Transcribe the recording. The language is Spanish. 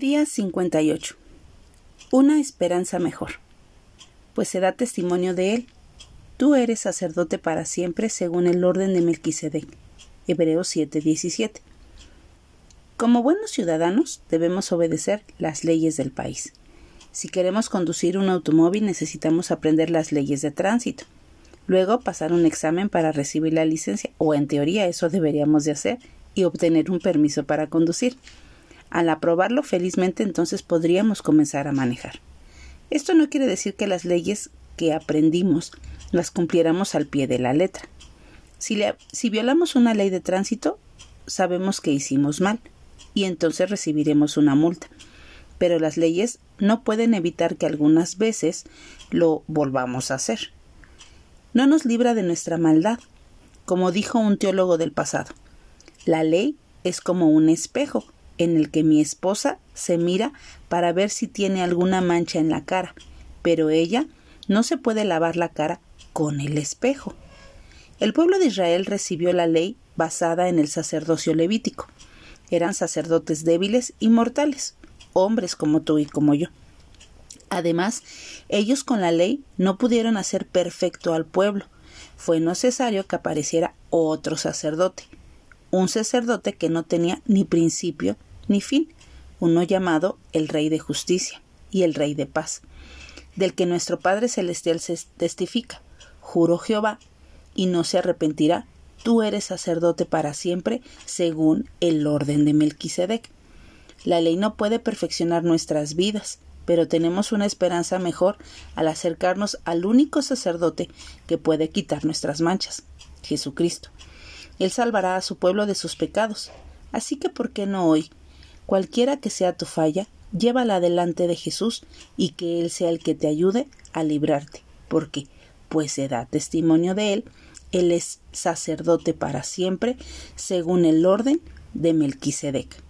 Día 58. Una esperanza mejor. Pues se da testimonio de él. Tú eres sacerdote para siempre según el orden de Melquisedec. Hebreos 7:17. Como buenos ciudadanos debemos obedecer las leyes del país. Si queremos conducir un automóvil necesitamos aprender las leyes de tránsito. Luego pasar un examen para recibir la licencia, o en teoría eso deberíamos de hacer, y obtener un permiso para conducir. Al aprobarlo felizmente entonces podríamos comenzar a manejar. Esto no quiere decir que las leyes que aprendimos las cumpliéramos al pie de la letra. Si, si violamos una ley de tránsito, sabemos que hicimos mal y entonces recibiremos una multa. Pero las leyes no pueden evitar que algunas veces lo volvamos a hacer. No nos libra de nuestra maldad, como dijo un teólogo del pasado. La ley es como un espejo en el que mi esposa se mira para ver si tiene alguna mancha en la cara, pero ella no se puede lavar la cara con el espejo. El pueblo de Israel recibió la ley basada en el sacerdocio levítico. Eran sacerdotes débiles y mortales, hombres como tú y como yo. Además, ellos con la ley no pudieron hacer perfecto al pueblo. Fue necesario que apareciera otro sacerdote, un sacerdote que no tenía ni principio ni fin, uno llamado el Rey de Justicia y el Rey de Paz, del que nuestro Padre Celestial se testifica. Juro Jehová, y no se arrepentirá, tú eres sacerdote para siempre, según el orden de Melquisedec. La ley no puede perfeccionar nuestras vidas, pero tenemos una esperanza mejor al acercarnos al único sacerdote que puede quitar nuestras manchas, Jesucristo. Él salvará a su pueblo de sus pecados. Así que, ¿por qué no hoy, Cualquiera que sea tu falla, llévala delante de Jesús y que Él sea el que te ayude a librarte, porque, pues se da testimonio de Él, Él es sacerdote para siempre, según el orden de Melquisedec.